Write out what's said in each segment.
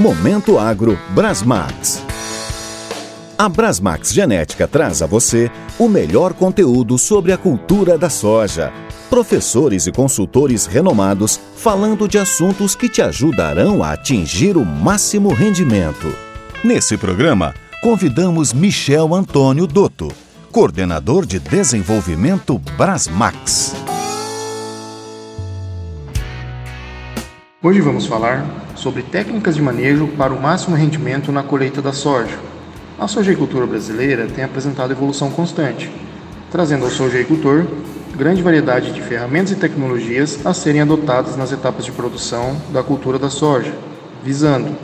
Momento Agro Brasmax. A Brasmax Genética traz a você o melhor conteúdo sobre a cultura da soja. Professores e consultores renomados falando de assuntos que te ajudarão a atingir o máximo rendimento. Nesse programa, convidamos Michel Antônio Dotto, coordenador de desenvolvimento Brasmax. Hoje vamos falar sobre técnicas de manejo para o máximo rendimento na colheita da soja. A sojeicultura brasileira tem apresentado evolução constante, trazendo ao sojeicultor grande variedade de ferramentas e tecnologias a serem adotadas nas etapas de produção da cultura da soja, visando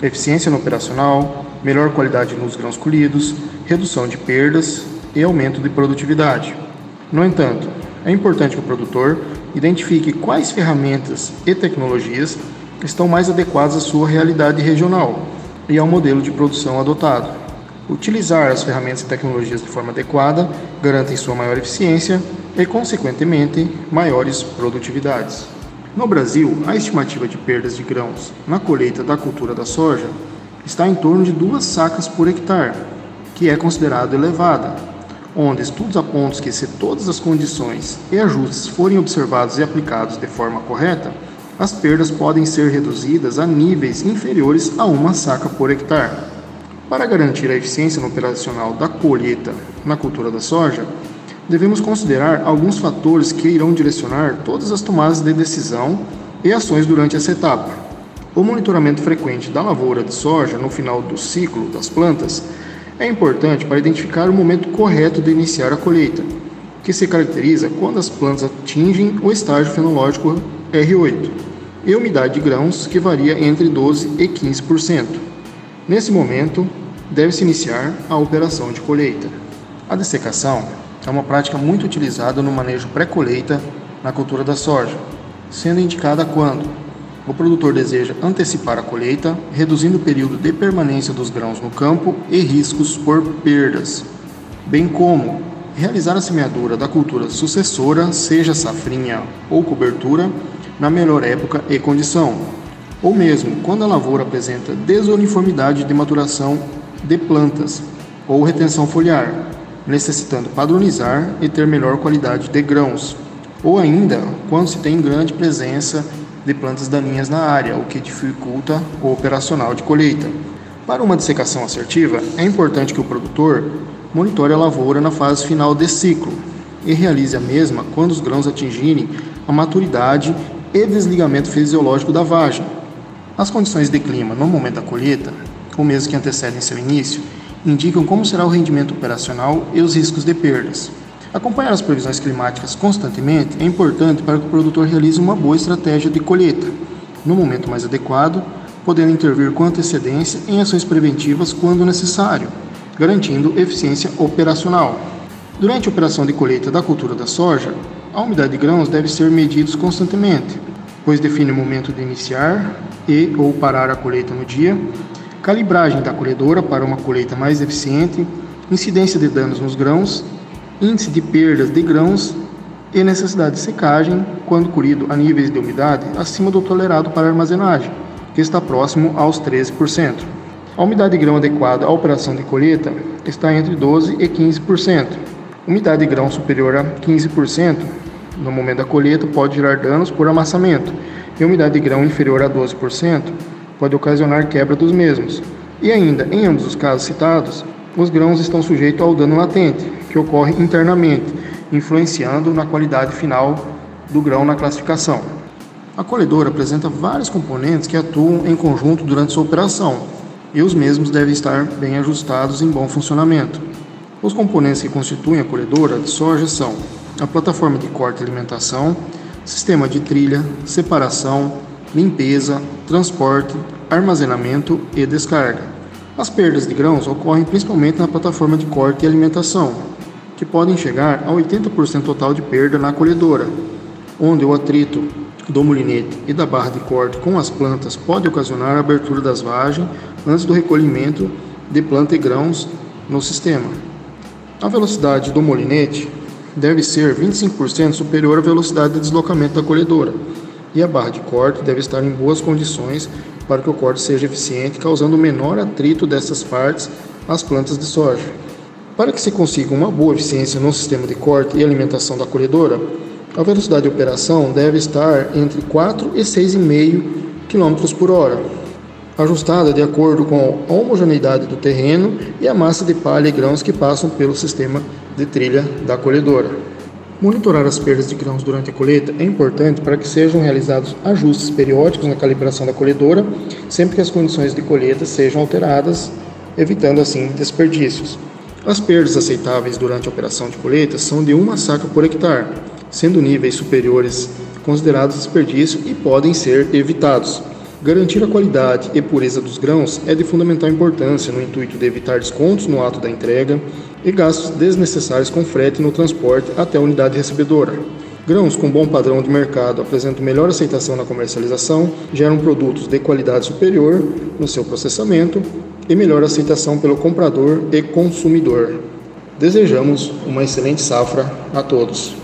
eficiência no operacional, melhor qualidade nos grãos colhidos, redução de perdas e aumento de produtividade. No entanto, é importante que o produtor identifique quais ferramentas e tecnologias estão mais adequadas à sua realidade regional e ao modelo de produção adotado. Utilizar as ferramentas e tecnologias de forma adequada garantem sua maior eficiência e, consequentemente, maiores produtividades. No Brasil, a estimativa de perdas de grãos na colheita da cultura da soja está em torno de duas sacas por hectare, que é considerado elevada, onde estudos apontam que se todas as condições e ajustes forem observados e aplicados de forma correta, as perdas podem ser reduzidas a níveis inferiores a uma saca por hectare. Para garantir a eficiência operacional da colheita na cultura da soja, devemos considerar alguns fatores que irão direcionar todas as tomadas de decisão e ações durante essa etapa. O monitoramento frequente da lavoura de soja no final do ciclo das plantas é importante para identificar o momento correto de iniciar a colheita, que se caracteriza quando as plantas atingem o estágio fenológico R8, e umidade de grãos que varia entre 12 e 15%. Nesse momento, deve-se iniciar a operação de colheita. A dessecação é uma prática muito utilizada no manejo pré-colheita na cultura da soja, sendo indicada quando o produtor deseja antecipar a colheita, reduzindo o período de permanência dos grãos no campo e riscos por perdas, bem como realizar a semeadura da cultura sucessora, seja safrinha ou cobertura, na melhor época e condição, ou mesmo quando a lavoura apresenta desuniformidade de maturação de plantas ou retenção foliar, necessitando padronizar e ter melhor qualidade de grãos, ou ainda quando se tem grande presença de plantas daninhas na área, o que dificulta o operacional de colheita. Para uma dessecação assertiva, é importante que o produtor monitore a lavoura na fase final de ciclo e realize a mesma quando os grãos atingirem a maturidade e desligamento fisiológico da vagem. As condições de clima no momento da colheita ou meses que antecedem seu início, indicam como será o rendimento operacional e os riscos de perdas. Acompanhar as previsões climáticas constantemente é importante para que o produtor realize uma boa estratégia de colheita, no momento mais adequado, podendo intervir com antecedência em ações preventivas quando necessário, garantindo eficiência operacional. Durante a operação de colheita da cultura da soja, a umidade de grãos deve ser medida constantemente, pois define o momento de iniciar e ou parar a colheita no dia, calibragem da colhedora para uma colheita mais eficiente, incidência de danos nos grãos, índice de perdas de grãos e necessidade de secagem quando colhido a níveis de umidade acima do tolerado para armazenagem, que está próximo aos 13%. A umidade de grão adequada à operação de colheita está entre 12% e 15%. Umidade de grão superior a 15% no momento da colheita pode gerar danos por amassamento, e umidade de grão inferior a 12% pode ocasionar quebra dos mesmos. E ainda, em ambos os casos citados, os grãos estão sujeitos ao dano latente, que ocorre internamente, influenciando na qualidade final do grão na classificação. A colhedora apresenta vários componentes que atuam em conjunto durante sua operação, e os mesmos devem estar bem ajustados em bom funcionamento. Os componentes que constituem a colhedora de soja são a plataforma de corte e alimentação, sistema de trilha, separação, limpeza, transporte, armazenamento e descarga. As perdas de grãos ocorrem principalmente na plataforma de corte e alimentação, que podem chegar a 80% total de perda na colhedora, onde o atrito do molinete e da barra de corte com as plantas pode ocasionar a abertura das vagens antes do recolhimento de planta e grãos no sistema. A velocidade do molinete deve ser 25% superior à velocidade de deslocamento da colhedora, e a barra de corte deve estar em boas condições para que o corte seja eficiente, causando menor atrito dessas partes às plantas de soja. Para que se consiga uma boa eficiência no sistema de corte e alimentação da colhedora, a velocidade de operação deve estar entre 4 e 6,5 km por hora, ajustada de acordo com a homogeneidade do terreno e a massa de palha e grãos que passam pelo sistema de trilha da colhedora. Monitorar as perdas de grãos durante a colheita é importante para que sejam realizados ajustes periódicos na calibração da colhedora, sempre que as condições de colheita sejam alteradas, evitando assim desperdícios. As perdas aceitáveis durante a operação de colheita são de uma saca por hectare, sendo níveis superiores considerados desperdício e podem ser evitados. Garantir a qualidade e pureza dos grãos é de fundamental importância no intuito de evitar descontos no ato da entrega e gastos desnecessários com frete no transporte até a unidade recebedora. Grãos com bom padrão de mercado apresentam melhor aceitação na comercialização, geram produtos de qualidade superior no seu processamento e melhor aceitação pelo comprador e consumidor. Desejamos uma excelente safra a todos.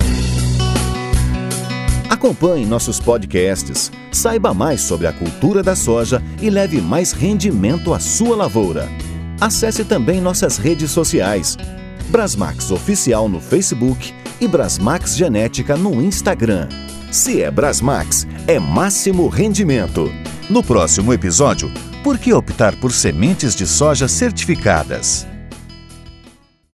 Acompanhe nossos podcasts, saiba mais sobre a cultura da soja e leve mais rendimento à sua lavoura. Acesse também nossas redes sociais. Brasmax Oficial no Facebook e Brasmax Genética no Instagram. Se é Brasmax, é máximo rendimento. No próximo episódio, por que optar por sementes de soja certificadas?